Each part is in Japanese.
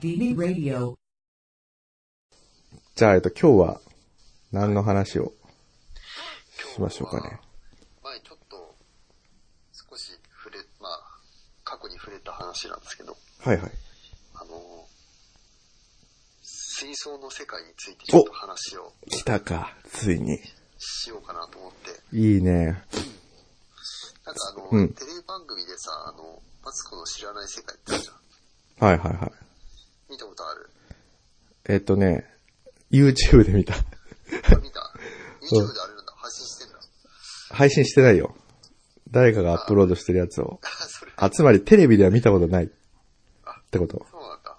DB Radio. じゃあ、えっと、今日は何の話をしましょうかね。前ちょっと少し触れ、まあ、過去に触れた話なんですけど、はいはい。あの、水槽の世界についてちょっと話を来たか、ついに。しようかなと思って、いいね。なんかあの、うんテレビ番組でさ、あの、マツコの知らない世界ってあるじゃん。はいはいはい。見たことある？えっとね、YouTube で見た。あ見た ?YouTube であれなんだ、配信してんだ？配信してないよ。誰かがアップロードしてるやつを。あ、つまりテレビでは見たことない。ってこと。そうなんだ。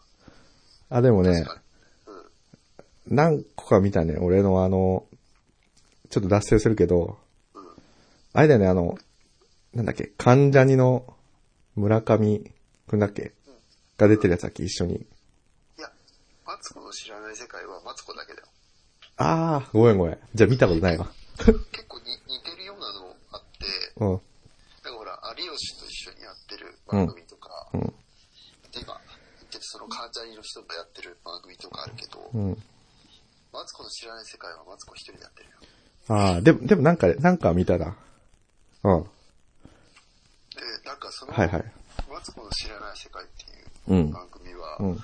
あ、でもね。何個か見たね。俺のあの、ちょっと脱線するけど、うん。あれだよね、あの、なんだっけ、関ジャニの村上くんだっけ？が出てるやつだっけ、一緒に。ツコの知らない世界はマツコだけだよ。あー、ごめんごめん。じゃあ見たことないわ。結構に似てるようなのあって、うん、なんかほら、有吉と一緒にやってる番組とか、うん、で今、言ってるその関ジャニの人がやってる番組とかあるけど、うん。マツコの知らない世界はマツコ一人でやってるよ。あー、でも、でもなんか、なんか見たな。うん。で、なんかその、はいはい。マツコの知らない世界ってういうん番組は、うん。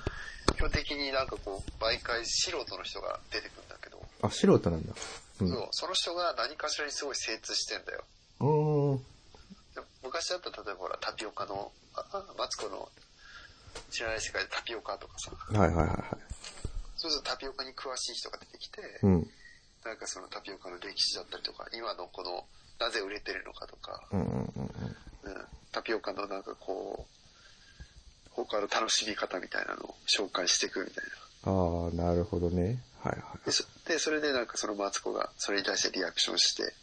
基本的になんかこう、毎回素人の人が出てくるんだけど、あ、素人なんだ。うん。そうその人が何かしらにすごい精通してんだよ。昔だったら例えばほら、タピオカの、ああマツコの知らない世界でタピオカとかさ、はいはいはいはい。そうするとタピオカに詳しい人が出てきて、うん。なんかそのタピオカの歴史だったりとか、今のこの、なぜ売れてるのかとか、うんうんうんうん。うん、タピオカのなんかこう、他の楽しみ方みたいなのを紹介していくみたいな。あー、なるほどね。はいはで、そでそれでなんかそのマツコがそれに対してリアクションして、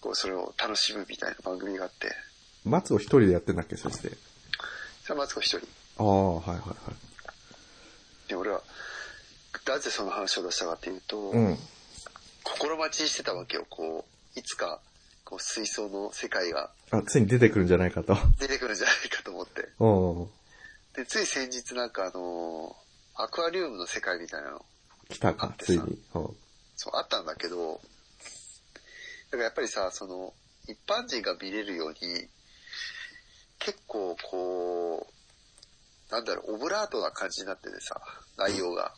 こう、それを楽しむみたいな番組があって、い。松を一人でやってんだっけ、そして。それはマツコ一人。あー、はいはいはい。で、俺は、なぜその話を出したかっていうと、うん。心待ちにしてたわけよ、こう、いつか、こう、水槽の世界があ、ついに出てくるんじゃないかと。出てくるんじゃないかと思って。うんうん。で、つい先日なんかあのーアクアリウムの世界みたいなの、来たか、ついに。うん。そう、あったんだけど、だからやっぱりさ、その、一般人が見れるように、結構こう、なんだろう、オブラートな感じになっててさ、内容が。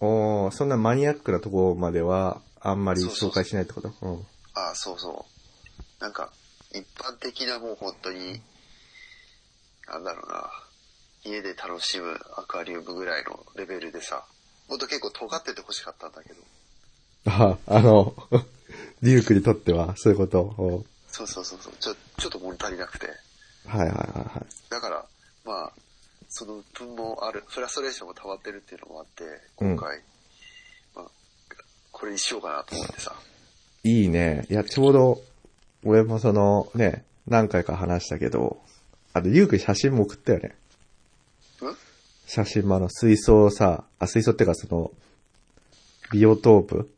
おー、そんなマニアックなところまでは、あんまり紹介しないってこと？うん。ああ、そうそう。なんか、一般的なもう本当に、なんだろうな、家で楽しむアクアリウムぐらいのレベルでさ、もっと結構尖ってて欲しかったんだけど、あ、あの、デュークにとっては、そういうこと。おそうそうそうそう、ちょ、ちょっと物足りなくて。はいはいはいはい。だから、まあ、その分もある、フラストレーションも溜まってるっていうのもあって、うん今回、まあ、これにしようかなと思ってさ。いいね。いや、ちょうど、俺もその、ね、何回か話したけど、あと、ゆうくん写真も送ったよね。うん？写真もあの、水槽をさ、あ、水槽っていうかその、ビオトープ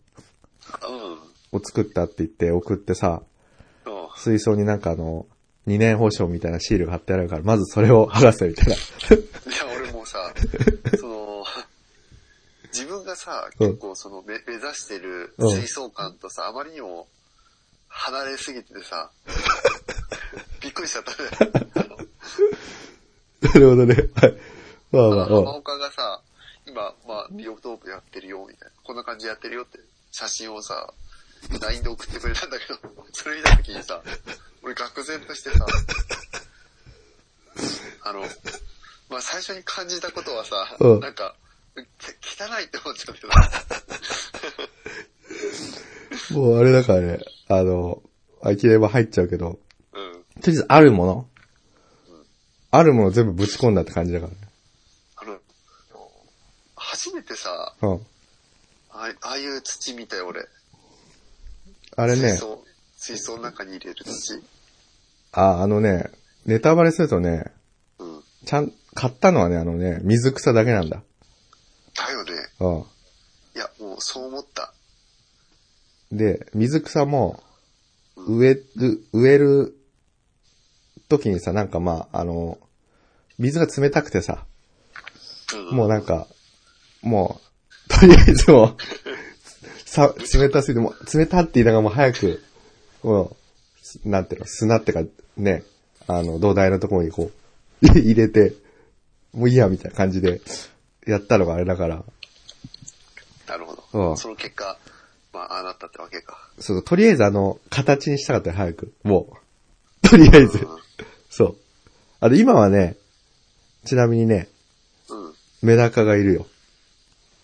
うん。を作ったって言って送ってさ、うん。水槽になんかあの、2年保証みたいなシールが貼ってあるから、まずそれを剥がせみたいな。いや、俺もうさ、その、自分がさ、うん結構その目目指してるうん水槽感とさ、あまりにも離れすぎててさ、びっくりしちゃったね。なるほどね。はい。まあまあ、あの浜うん岡がさ、今、まあ、ビオトープやってるよ、みたいな。こんな感じでやってるよって、写真をさ、LINE で送ってくれたんだけど、それ見た時にさ、俺愕然としてさ、あの、まあ最初に感じたことはさ、うんなんか、け汚いって思っちゃったけど、もうあれだからね、あの、呆れば入っちゃうけど、うん。とりあえずあるもの、あるもの全部ぶち込んだって感じだからね。あの、初めてさ、うん。ああああいう土見たよ、俺。あれね水、槽、水槽の中に入れる土。あ、あのね、ネタバレするとね、うん。ちゃん、買ったのはね、あのね、水草だけなんだ。だよね。うん。いや、もうそう思った。で、水草も、植える、植える時にさ、なんかまあ、あの、水が冷たくてさ、うんもうなんか、もう、とりあえずもう、さ、冷たすぎて、もう、冷たって言いながらもう早く、もう、なんていうの、砂ってか、ね、あの、土台のところにこう、入れて、もういいや、みたいな感じで、やったのがあれだから、なるほど。うんその結果、まあ、ああなったってわけか。そう、とりあえずあの、形にしたかったよ、早く。もう。とりあえず。そう。あの、今はね、ちなみにね、うん。うん。メダカがいるよ。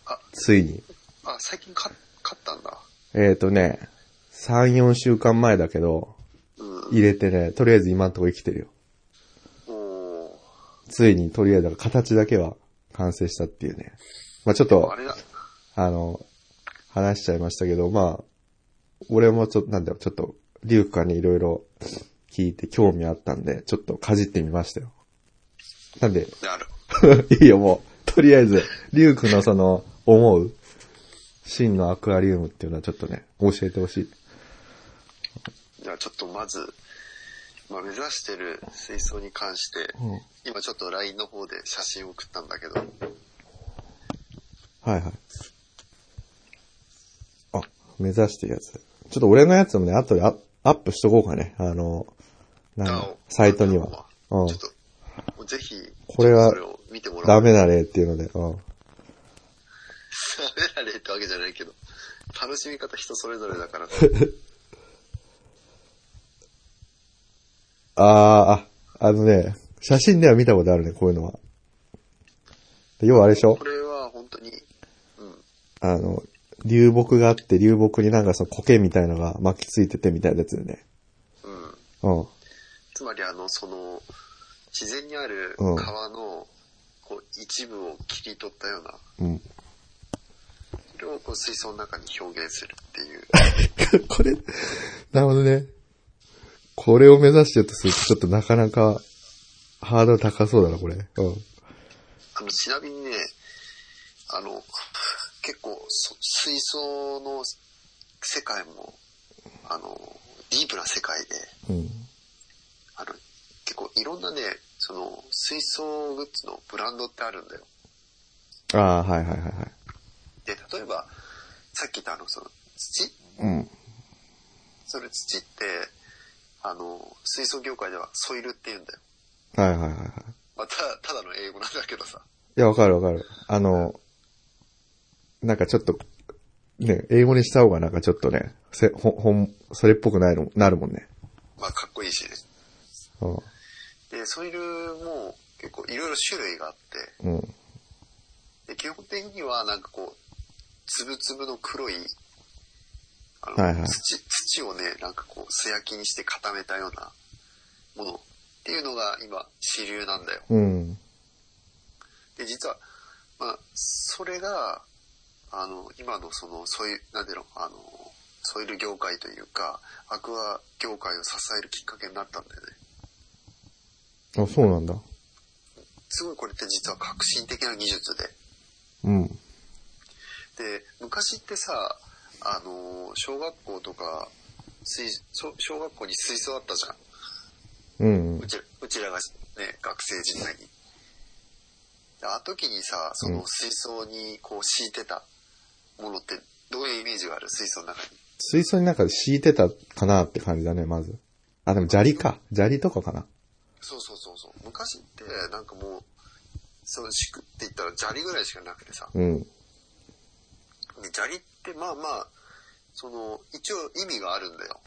あ、ついに。あ、最近か、買ったんだ。えっ、ー、とね、3、4週間前だけど、うん。入れてね、とりあえず今んとこ生きてるよ。ついにとりあえず形だけは完成したっていうね。まあちょっとあ、の、話しちゃいましたけど、まあ、俺もちょっと、なんだろう、ちょっと、リュウカにいろいろ聞いて興味あったんで、ちょっとかじってみましたよ。なんで、なる。いいよ、もう。とりあえず、リュウクのその、思う、真のアクアリウムっていうのはちょっとね、教えてほしい。じゃあちょっとまず、まあ、目指してる水槽に関して、うん。今ちょっと LINE の方で写真を送ったんだけど、はいはい。あ、目指してるやつ。ちょっと俺のやつもね、後でアアップしとこうかね。あの、サイトには。うんちょっ。と、ぜひ、これはダう。メだねっていうので、うん。ダメだねってわけじゃないけど、楽しみ方人それぞれだから。あー、あ、あのね、写真では見たことあるね、こういうのは。で要はあれでしょ？これは本当に、うん。あの、流木があって、流木になんかその苔みたいのが巻きついててみたいなやつでね。うん。うん。つまりあの、その、自然にあるうん川の、こう、一部を切り取ったような、うん。それをこう水槽の中に表現するっていう。これ、なるほどね。これを目指してるとすると、ちょっとなかなか、ハードル高そうだな、これ。うん。あの、ちなみにね、あの、結構そ、水槽の世界も、あの、ディープな世界で、うん。結構いろんなね、その、水槽グッズのブランドってあるんだよ。ああ、はいはいはいはい。で、例えば、さっき言ったあの、その、土？うん。それ土って、あの、水槽業界ではソイルって言うんだよ。はいはいはいはい。まあ、たただの英語なんだけどさ。いや、わかるわかる。あの、なんかちょっと、ね、英語にした方がなんかちょっとね、せ、ほ、ほん、それっぽくないの、なるもんね。まあ、かっこいいしね。うん。で、ソイルも結構いろいろ種類があって、うん。で基本的にはなんかこう、つぶつぶの黒い、あの、はいはい土、土をね、なんかこう、素焼きにして固めたようなものっていうのが今、主流なんだよ。うん。で、実は、まあ、それが、あの、今のその、そういう、なんていうの、あの、ソイル業界というか、アクア業界を支えるきっかけになったんだよね。あ、そうなんだ。すごいこれって実は革新的な技術で。うん。で、昔ってさ、あの、小学校とか、水、小小学校に水槽あったじゃん。うんう。ちら、うちらがね、学生時代に。であの時にさ、その水槽にこう敷いてたものってどういうイメージがある？水槽の中に。水槽の中で敷いてたかなって感じだね、まず。あ、でも砂利か。砂利とかかな。そうそうそうそう。昔ってなんかもう、そう敷くって言ったら砂利ぐらいしかなくてさ。うん。で砂利ってまあまあ、その、一応意味があるんだよ。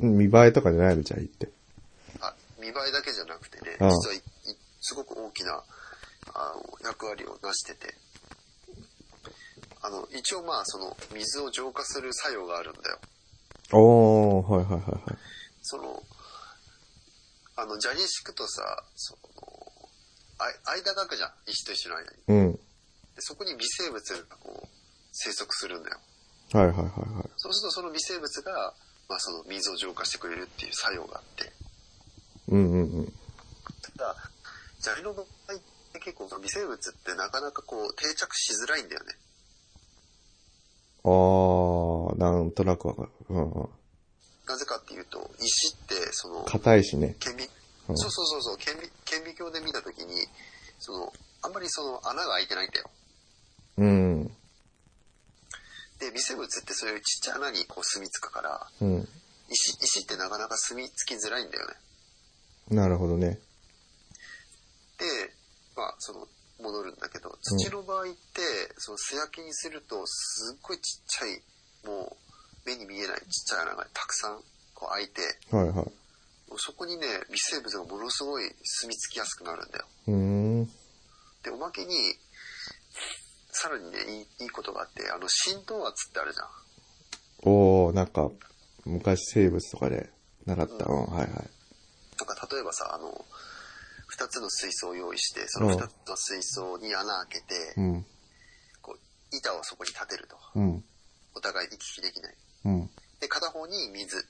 うん見栄えとかじゃないの、砂利って。あ、見栄えだけじゃなくてね、うん実はいいすごく大きなあの役割を成してて、あの、一応まあその水を浄化する作用があるんだよ。おー、はいはいはいはい。その、あの、砂利敷くとさ、その、あ間が空くじゃん、石と石の間に。うん。でそこに微生物がこう、生息するんだよ。はいはいはいはい。そうするとその微生物が、まあその水を浄化してくれるっていう作用があって、うんうんうん。ただ、砂利の場合って結構微生物ってなかなかこう定着しづらいんだよね。あー、なんとなくわかる。うんうん。なぜかっていうと、石ってその、硬いしね。顕微、うんそうそうそうそう、顕微、顕微鏡で見たときに、その、あんまりその穴が開いてないんだよ。うん。で、微生物ってそういうちっちゃい穴にこう住み着くから、うん。石、石ってなかなか住み着きづらいんだよね。なるほどね。で、まあ、その、戻るんだけど、土の場合って、その素焼きにすると、すっごいちっちゃい、もう、目に見えないちっちゃい穴がたくさんこう開いて、はいはい。もうそこにね、微生物がものすごい住み着きやすくなるんだよ。うーん。で、おまけに、さらにね、いいいいことがあって、あの、浸透圧ってあるじゃん。おー、なんか、昔生物とかでなかった。うん、はいはい。なんか例えばさ、あの、二つの水槽を用意して、その二つの水槽に穴開けて、うん。こう、板をそこに立てると。うん。お互い行き来できない。うん。で、片方に水。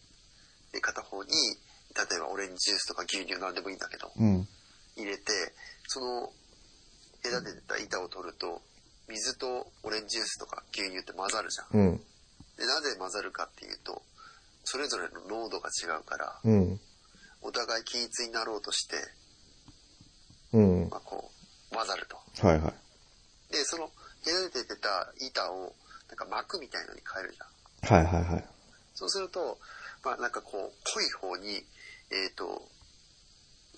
で、片方に、例えばオレンジジュースとか牛乳なんでもいいんだけど、うん。入れて、その、隔てた板を取ると、水とオレンジジュースとか牛乳って混ざるじゃん。うん。で、なぜ混ざるかっていうと、それぞれの濃度が違うから、うん。お互い均一になろうとして、うん。まあ、こう、混ざると。はいはい。で、その、隔ててた板を、なんか膜みたいのに変えるじゃん。はいはいはい。そうすると、まあなんかこう、濃い方に、えっ、と、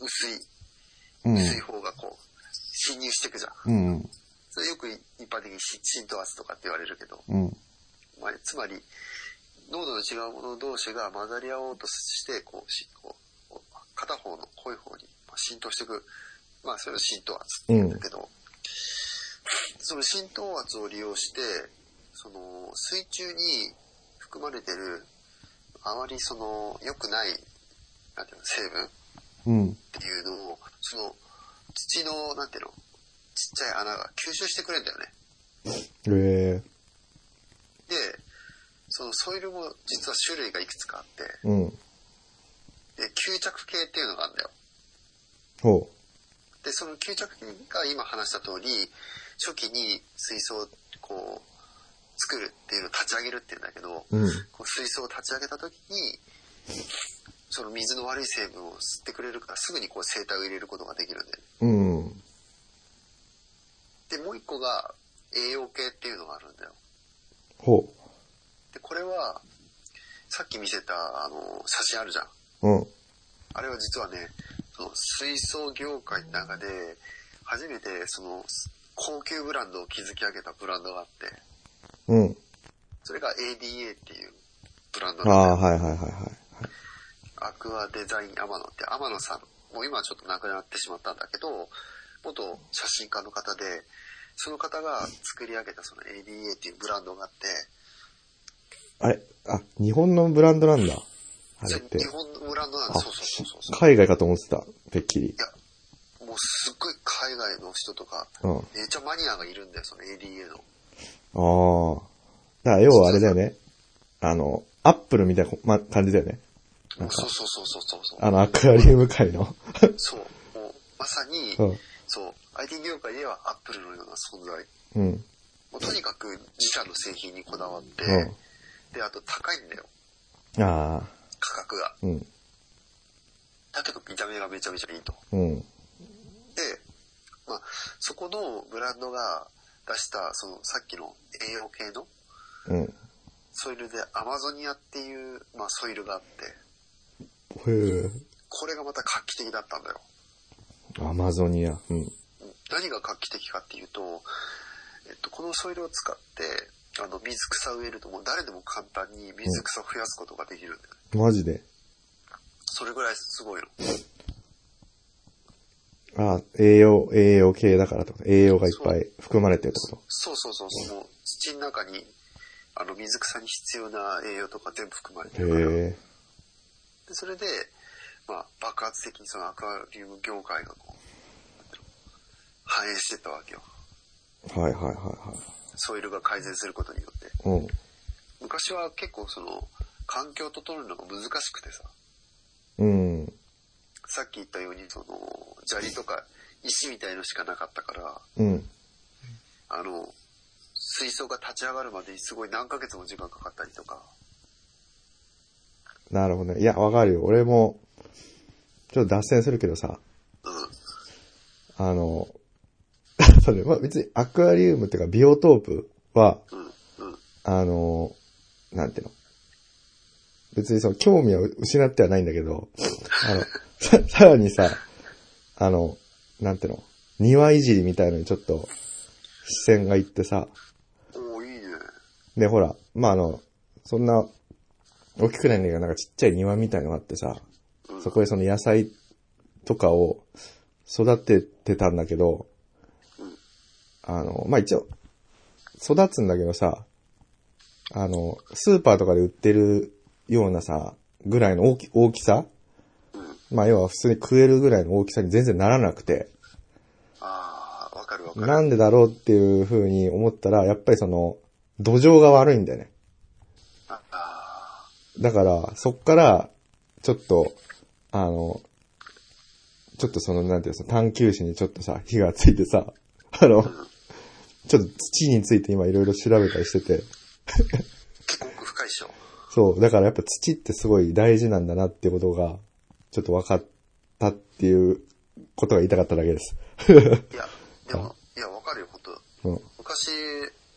薄い、うん。薄い方がこう、侵入していくじゃん。うん。それよく一般的にし浸透圧とかって言われるけど、うん。まあ、つまり、濃度の違うもの同士が混ざり合おうとして、こう、しこう片方の濃い方にまあ浸透していく、まあそれを浸透圧って言うんだけど、その浸透圧を利用して、その水中に含まれてる、あまりその良くない、なんていうの、成分っうん。ていうのを、その土の、なんていうの、ちっちゃい穴が吸収してくれるんだよね。えで、そのソイルも実は種類がいくつかあって、ー。うん。で、吸着系っていうのがあるんだよ。ほで、その吸着系が今話した通り、初期に水槽をこう、作るっていうのを立ち上げるっていうんだけど、う。うん。こう水槽を立ち上げた時に、その水の悪い成分を吸ってくれるからすぐにこう生体を入れることができるんだよね。うん。で、もう一個が栄養系っていうのがあるんだよ。ほで、これは、さっき見せた、あの、写真あるじゃん。う。うん。あれは実はね、その水槽業界の中で、初めてその高級ブランドを築き上げたブランドがあって、うん。それが ADA っていうブランドあ。あ、はいはいはいはい。アクアデザインアマノって、天野さん、もう今はちょっと亡くなってしまったんだけど、元写真家の方で、その方が作り上げたその ADA っていうブランドがあって、あれ？あ、日本のブランドなんだ。あれって日。本のブランドなんあで、そうそうそうそう。海外かと思ってた。てっきりい。や、もうすっごい海外の人とか、うん。あめっちゃマニアがいるんだよ、その ADA の。あ。だから要はあれだよね。あの、アップルみたいな、ま、感じだよね。なんかそうそうそうそうそうそう。あの、アクアリウム界の。そう。もう、まさに、うん。そう、IT 業界ではアップルのような存在。うん。もうとにかく自社の製品にこだわって、うで、あと高いんだよ、ん。ああ。価格が。うん。だけど見た目がめちゃめちゃいいと。うん。で、まあ、そこのブランドが出した、そのさっきの栄養系の？うん。ソイルでアマゾニアっていう、まあ、ソイルがあって、へえ。これがまた画期的だったんだよ。アマゾニア。うん。何が画期的かっていうと、えっと、このソイルを使って、あの、水草を植えるともう誰でも簡単に水草を増やすことができるんだよ。マジで？それぐらいすごいの。ああ、栄養、栄養系だからってこと。栄養がいっぱい含まれてるってこそうそうそうそう、もう土の中に、あの、水草に必要な栄養とか全部含まれてと。るから。でそれで、まあ、爆発的にそのアクアリウム業界がこう、反映してったわけよ。はいはいはいはい。ソイルが改善することによって。うん。昔は結構その、環境を整えるのが難しくてさ、うん。さっき言ったようにその、砂利とか石みたいのしかなかったから、うん。あの、水槽が立ち上がるまでにすごい何ヶ月も時間かかったりとか、なるほどね。いや、わかるよ。俺も、ちょっと脱線するけどさ、うん、あの、それ、まあ別にアクアリウムっていうかビオトープは、うん。うん。あのーなんていうの。別にその興味を失ってはないんだけど、あの、さ、さらにさ、あの、なんていうの、庭いじりみたいのにちょっと視線がいってさ、おー、いいね。で、ほら、まあ、あの、そんな、大きくないんだけど、なんかちっちゃい庭みたいのがあってさ、うん。そこでその野菜とかを育ててたんだけど、うん。あの、まあ、一応、育つんだけどさ、あの、スーパーとかで売ってるようなさ、ぐらいの大き大きさうん。まあ、要は普通に食えるぐらいの大きさに全然ならなくて、あー、わかるわかる。なんでだろうっていう風に思ったら、やっぱりその、土壌が悪いんだよね。ああだから、そっから、ちょっと、あの、ちょっとその、なんていうの、探求心にちょっとさ、火がついてさ、あの、ちょっと土について今いろいろ調べたりしてて、ー、結構奥深いっしょ。そう、だからやっぱ土ってすごい大事なんだなってことが、ちょっと分かったっていうことが言いたかっただけです。いや、でも、いや、わかるよ、ほんと。うん、昔、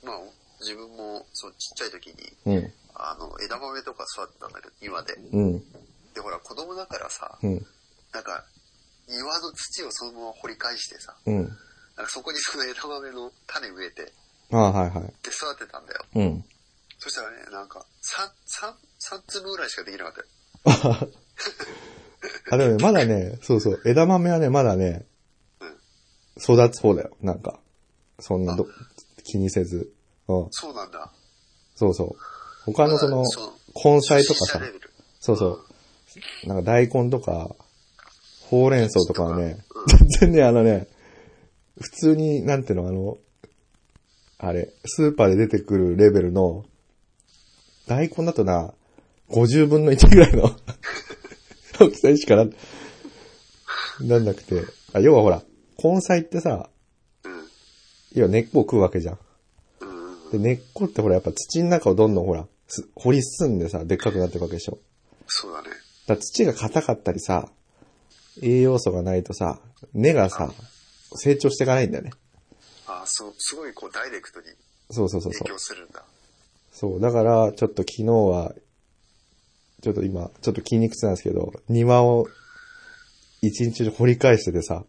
まあ、自分も、そう、ちっちゃい時に、うん、あの、枝豆とか育ってたんだけど、庭で。うん、で、ほら、子供だからさ、うん、なんか、庭の土をそのまま掘り返してさ、うん。なんかそこにその枝豆の種植えて、ああ、はいはい。で育てたんだよ。うん。そしたらね、なんか、三、三、三粒ぐらいしかできなかったよ。あ、でもね、まだね、そうそう、枝豆はね、まだね、育つ方だよ、なんか。そんなど、気にせず。うん。そうなんだ。そうそう。他のその根菜とかさそうそう。なんか大根とか、ほうれん草とかはねうん、全然ね、あのね、普通に、なんていうの、あの、あれ、スーパーで出てくるレベルの、大根だとな、50分の1ぐらいの 大きさにしかな、なんなくて。あ、要はほら、根菜ってさ、うん。要は根っこを食うわけじゃん。で、根っこってほら、やっぱ土の中をどんどんほら、す掘り進んでさ、でっかくなっていくわけでしょ。そうだね。だ土が硬かったりさ、栄養素がないとさ、根がさ、成長していかないんだよね。あそう、すごいこうダイレクトにそうそうそうそう影響。するんだ。そう、だから、ちょっと昨日は、ちょっと今、ちょっと筋肉痛なんですけど、庭を一日中掘り返しててさ、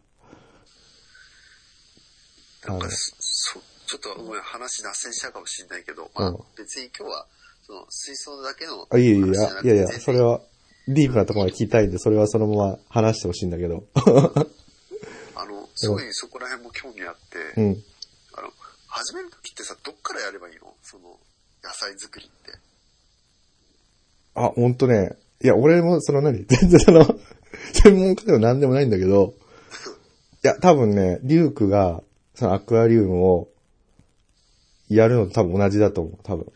なんか、そ、そちょっとごめん、話脱線したかもしれないけど、まあうん、別に今日は、その、水槽だけのあ、いやい。やいや、いやそれは、ディープなところまで聞きたいんで、それはそのまま話してほしいんだけど。あの、すごいそこら辺も興味あって、うん。あの、始める時ってさ、どっからやればいいの？その、野菜作りって。あ、ほんとね。いや、俺もその何？全然その、専門家でも何でもないんだけど、いや、多分ね、リュウクが、そのアクアリウムを、やるのと多分同じだと思う、多分。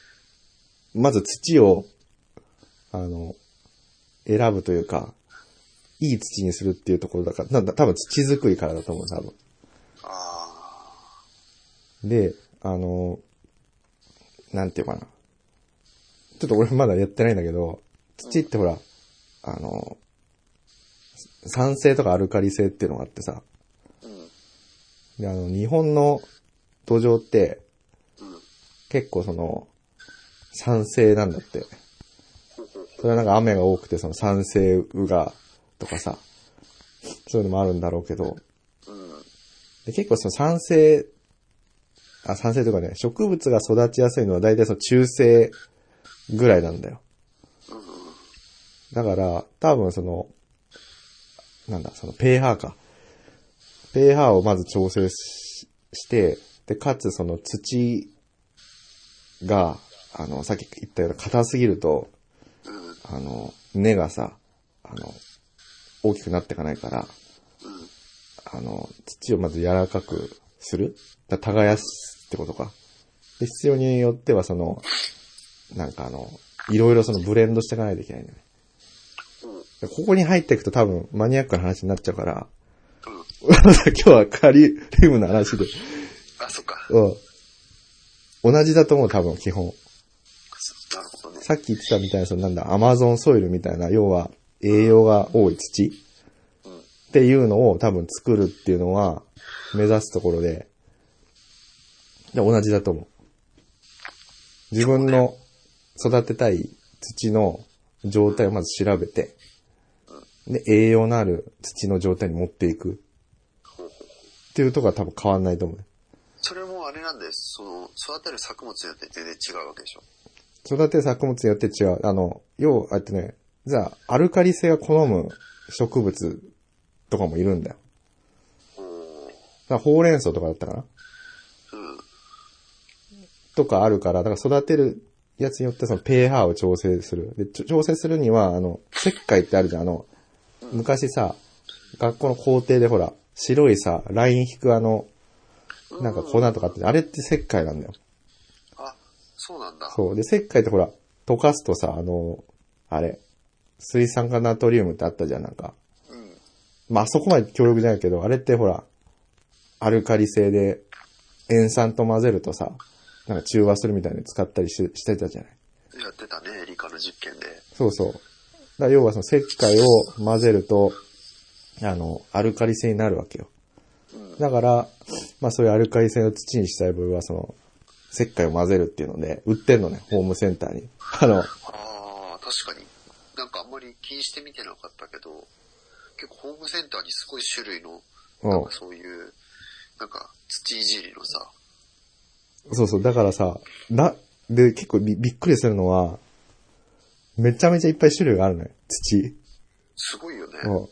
まず土を、あの、選ぶというか、いい土にするっていうところだから、なんだ、多分土作りからだと思う、多分。あで、あの、なんていうかな。ちょっと俺まだやってないんだけど、土ってほら、あの、酸性とかアルカリ性っていうのがあってさ、うん。で、あの、日本の土壌って。結構その、酸性なんだって。それはなんか雨が多くてその酸性雨がとかさ、そういうのもあるんだろうけど、う。ん。で結構その酸性、あ、酸性とかね、植物が育ちやすいのは大体その中性ぐらいなんだよ。だから、多分その、なんだ、その pH か。pH をまず調整しして、で、かつその土が、あの、さっき言ったような硬すぎると、うん。あの、根がさ、あの、大きくなっていかないから、うん。あの、土をまず柔らかくするだ耕すってことか。で、必要によってはその、なんかあの、いろいろそのブレンドしていかないといけないんだよね。うん。でここに入っていくと多分マニアックな話になっちゃうから、うん。今日はカリウムの話で、あ、そっか。うん。同じだと思う、多分、基本。なるほどね。さっき言ってたみたいな、そのなんだ、アマゾンソイルみたいな、要は、栄養が多い土うん。っていうのを多分作るっていうのは、目指すところで、で、同じだと思う。自分の育てたい土の状態をまず調べて、で、栄養のある土の状態に持っていくっていうところは多分変わんないと思う。それもあれなんです。その、育てる作物によって全然違うわけでしょ。育てる作物によって違う。あの、要、あってね、じゃあ、アルカリ性が好む植物とかもいるんだよ。だほうれん草とかだったかなうん。とかあるから、だから育てるやつによってその pH を調整する。で、調整するには、あの、石灰ってあるじゃん。あの、昔さ、学校の校庭でほら、白いさ、ライン引くあの、なんか粉とかって、あれって石灰なんだよ。あ、そうなんだ。そう。で、石灰ってほら、溶かすとさ、あの、あれ、水酸化ナトリウムってあったじゃん、なんか。うん。まあ、あそこまで強力じゃないけど、あれってほら、アルカリ性で塩酸と混ぜるとさ、なんか中和するみたいに使ったりししてたじゃない。やってたね、理科の実験で。そうそう。だ要はその石灰を混ぜると、あの、アルカリ性になるわけよ。うん。だから、まあそういうアルカリ性の土にしたい部分はその、石灰を混ぜるっていうので、売ってんのね、ホームセンターに。あの、ああ、確かに。なんかあんまり気にして見てなかったけど、結構ホームセンターにすごい種類の、うんなんかそういう、なんか土いじりのさ、そうそう、だからさ、な、で、結構びびっくりするのは、めちゃめちゃいっぱい種類があるのよ、土。すごいよね。うん。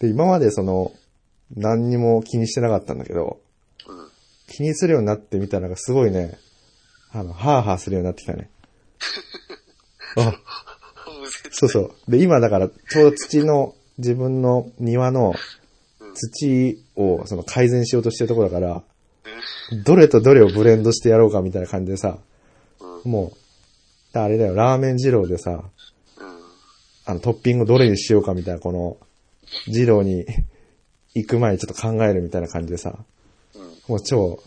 で、今までその、何にも気にしてなかったんだけど、うん。気にするようになってみたら、すごいね、あの、ハーハーするようになってきたね。あ、そうそう。で、今だから、ちょうど土の、自分の庭の土をその改善しようとしてるところだから、どれとどれをブレンドしてやろうかみたいな感じでさ、うん。もう、だあれだよ、ラーメン二郎でさ、うん。あのトッピングどれにしようかみたいな、この、二郎に行く前にちょっと考えるみたいな感じでさ、うん。もう超、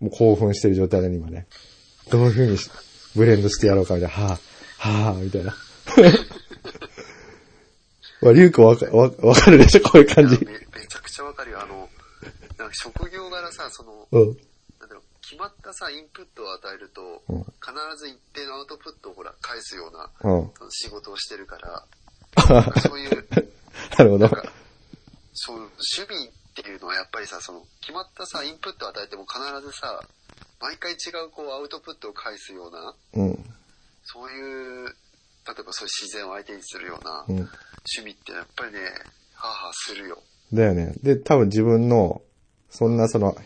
もう興奮してる状態だね、今ね。どういう風にしブレンドしてやろうかみたいな、はぁ、はぁ、みたいな。まあ、リュウ君わか、わ、わかるでしょこういう感じ。めめちゃくちゃわかるよ。あの、職業柄さ、その、うん。なんだろう、決まったさ、インプットを与えると、うん必ず一定のアウトプットをほら、返すような、うん。その仕事をしてるから、そういう、なるほどそう、守備っていうのはやっぱりさ、その、決まったさ、インプットを与えても必ずさ、毎回違うこう、アウトプットを返すような、うん。そういう、例えばそういう自然を相手にするような、うん。趣味ってやっぱりね、ハーハーするよ。だよね。で、多分自分の、そんなその、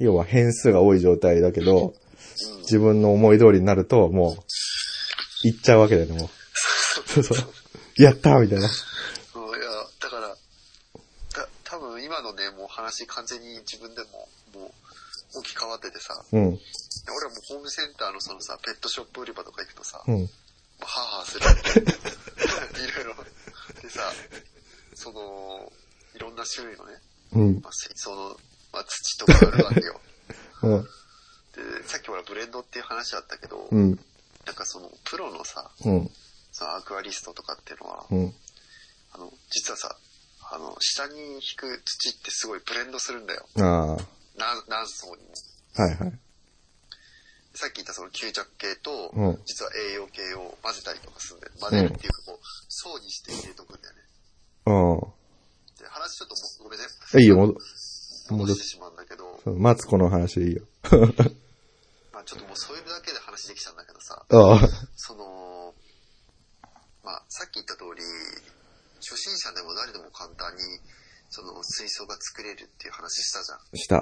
要は変数が多い状態だけど、うん。自分の思い通りになると、もう、行っちゃうわけだよね、もう。そうそう。やったーみたいな。うんいや、だから、た多分今のね、もう話完全に自分でも、もう、置き換わっててさ、うん。俺はもうホームセンターのそのさ、ペットショップ売り場とか行くとさ、うん。もうハーハーする。いろいろ。でさ、その、いろんな種類のね、うん。まあ、水槽の、まあ、土とかあるわけよ。うん。で、さっきほらブレンドっていう話あったけど、うん。なんかその、プロのさ、うん。そのアクアリストとかっていうのは、うん。あの、実はさ、あの、下に引く土ってすごいブレンドするんだよ。ああ。は何何層にも。いはい。さっき言ったその吸着系と、うん実は栄養系を混ぜたりとかするんだよ。混ぜるっていうかこう、層にして入れとくんだよね。うで、話ちょっともごめんね。ん。いいよ、戻、戻してしまうんだけど、マツコの話でいいよ。まあちょっともうそういうだけで話できちゃうんだけどさ、ああ。その、まあさっき言った通り、初心者でも誰でも簡単に、その水槽が作れるっていう話したじゃん。した。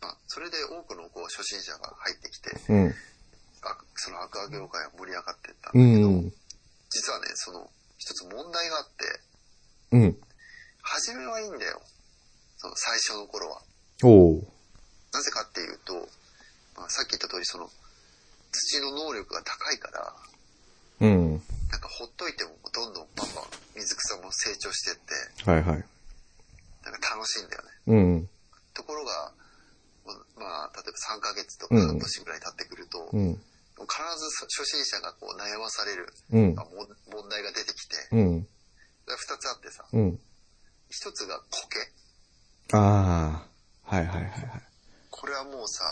まあそれで多くのこう初心者が入ってきて、うん。あそのアクア業界は盛り上がってったんだうけど、ん。実はね、その一つ問題があって、うん。初めはいいんだよ。その最初の頃は。おう。なぜかっていうと、まあ、さっき言った通りその土の能力が高いから、うん。なんかほっといてもどんどんバンバン水草も成長してって、はいはい。なんか楽しいんだよね。うん。ところが、まあ、例えば3ヶ月とかうん半年ぐらい経ってくると、うん。必ず初心者がこう悩まされる、うん問題が出てきて、うん。2つあってさ、うん。1つが苔。ああ。はいはいはいはい。これはもうさ、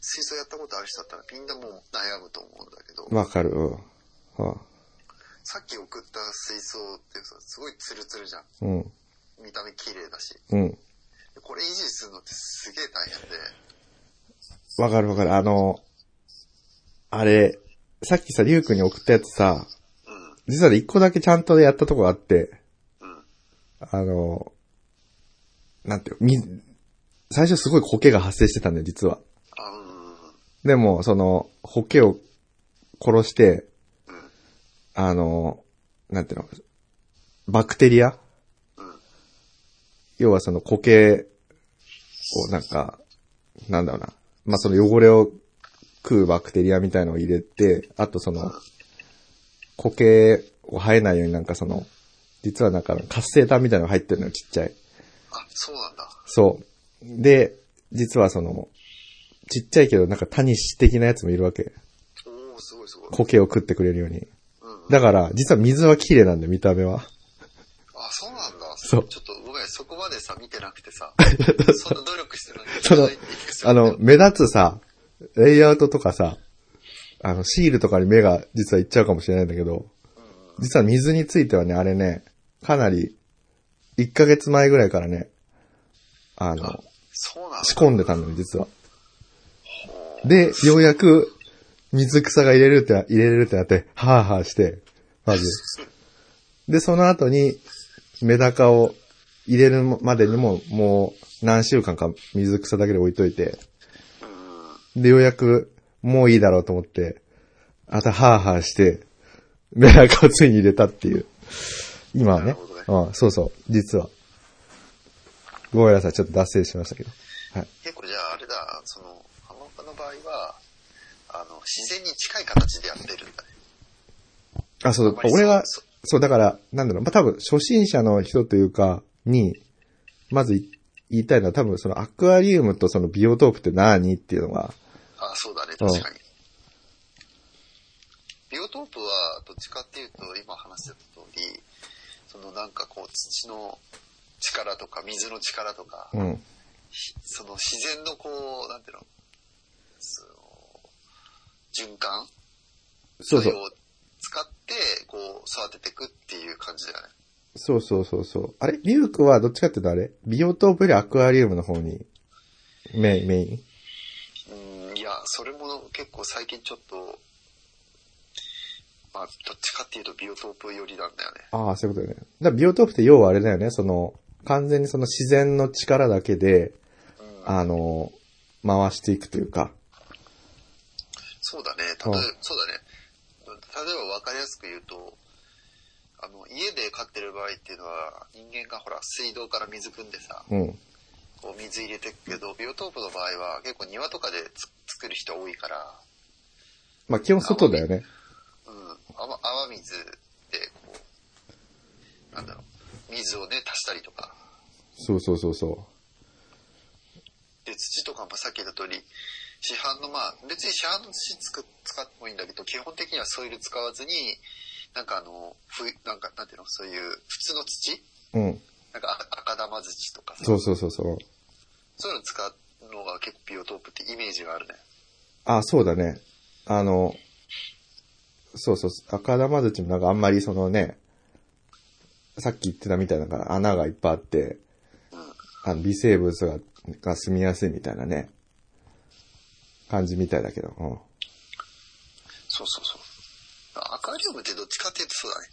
水槽やったことある人だったらみんなもう悩むと思うんだけど、わかる。うん。はあさっき送った水槽ってさ、すごいツルツルじゃん。うん。見た目綺麗だし。うん。これ維持するのってすげえ大変で、わかるわかる。あの、あれ、さっきさ、りゅうくんに送ったやつさ、うん、実はね一個だけちゃんとやったとこがあって、うん、あの、なんていう、み、最初すごい苔が発生してたんだよ、実は。でも、その、苔を殺して、あの、なんていうの、バクテリア、要はその苔をなんか、なんだろうな。まあ、その汚れを食うバクテリアみたいのを入れて、あとその、苔を生えないようになんかその、実はなんか活性炭みたいなのが入ってるのよ、ちっちゃい。あ、そうなんだ。そう。で、実はその、ちっちゃいけどなんかタニシ的なやつもいるわけ。おー、すごいすごい。苔を食ってくれるように。うん、うん。だから、実は水は綺麗なんだよ、見た目は。あ、そうなんだ。そうちょっとごめん、そこまでさ、見てなくてさ、そんな努力してるのにその あの、目立つさ、レイアウトとかさ、あの、シールとかに目が実はいっちゃうかもしれないんだけど、うんうん実は水についてはね、あれね、かなり、1ヶ月前ぐらいからね、あの、そうなんだ。仕込んでたのよ、実は。で、ようやく、水草が入れるって、入れれるってなって、はぁはぁして、まず。で、その後に、メダカを入れるまでにも、もう何週間か水草だけで置いといて、うんで、ようやく、もういいだろうと思って、あと、はぁはぁして、メダカをついに入れたっていう。今はねなるほどね。うん、そうそう、実は。ごめんなさい、ちょっと脱線しましたけど。はい。結構じゃああれだ、その、浜岡の場合は、あの、自然に近い形でやってるんだね。あ、そう俺は、そそう、だから、なんだろう、まあ、多分、初心者の人というか、に、まずい言いたいのは、多分、そのアクアリウムとそのビオトープって何っていうのが、あ、そうだね、うん確かに。ビオトープは、どっちかっていうと、今話してたそのなんかこう、土の力とか、水の力とか、うん。ひその自然のこう、なんていうの、その循環？そうそう。を使って、こう、育てていくっていう感じだよね。そうそうそうそう。あれ？リュウクはどっちかっていうとあれ？ビオトープよりアクアリウムの方に、メイン、メイン？うん、いや、それも結構最近ちょっと、まあ、どっちかっていうとビオトープ寄りなんだよね。ああ、そういうことだよね。だビオトープって要はあれだよね、その、完全にその自然の力だけで、うん、あの、回していくというか。そうだね。例えうんそうだね。例えば分かりやすく言うと、あの、家で飼ってる場合っていうのは、人間がほら、水道から水汲んでさ、うん。こう水入れてくけど、ビオトープの場合は結構庭とかでつ作る人多いから、まあ基本外だよね。うん、雨雨水で、こう、なんだろう、水をね、足したりとか、そうそうそうそで、土とかもさっき言った通り、市販のまあ、別に市販の土つく使ってもいいんだけど、基本的にはソイル使わずに、なんかあの、ふなんか、なんていうの、そういう普通の土？う。うん。なんかあ赤玉土とかさ、そうそうそうそう。そういうの使うのが結構ビオトープってイメージがあるね。あ、そうだね。あの、そうそう、赤玉土もなんかあんまりそのね、さっき言ってたみたいな穴がいっぱいあって、うん。あの微生物がが住みやすいみたいなね、感じみたいだけど、うん。そうそうそう。アクアリウムってどっちかっていうとそうだね。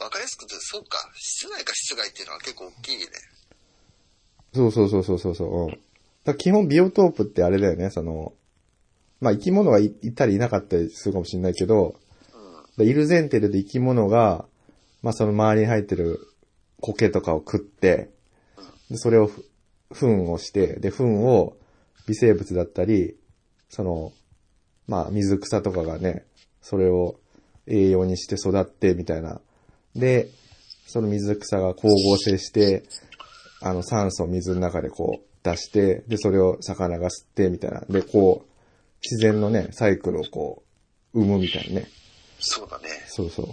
あ、わかりやすく言うと、そうか。室内か室外っていうのは結構大きいね。そうそうそうそうそうそう。うん。だ基本ビオトープってあれだよね、その、まあ生き物がいいたりいなかったりするかもしれないけど、うん。いる前提で生き物が、まあその周りに生えてる苔とかを食って、でそれをふ糞をして、で、糞を微生物だったり、その、まあ水草とかがね、それを栄養にして育ってみたいな。で、その水草が光合成して、あの酸素を水の中でこう出して、で、それを魚が吸ってみたいな。で、こう、自然のね、サイクルをこう、生むみたいなね。そうだね。そうそう。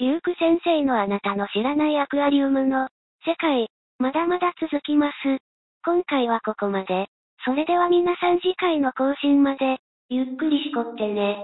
リュウク先生のあなたの知らないアクアリウムの世界、まだまだ続きます。今回はここまで。それでは皆さん次回の更新まで、ゆっくりしこってね。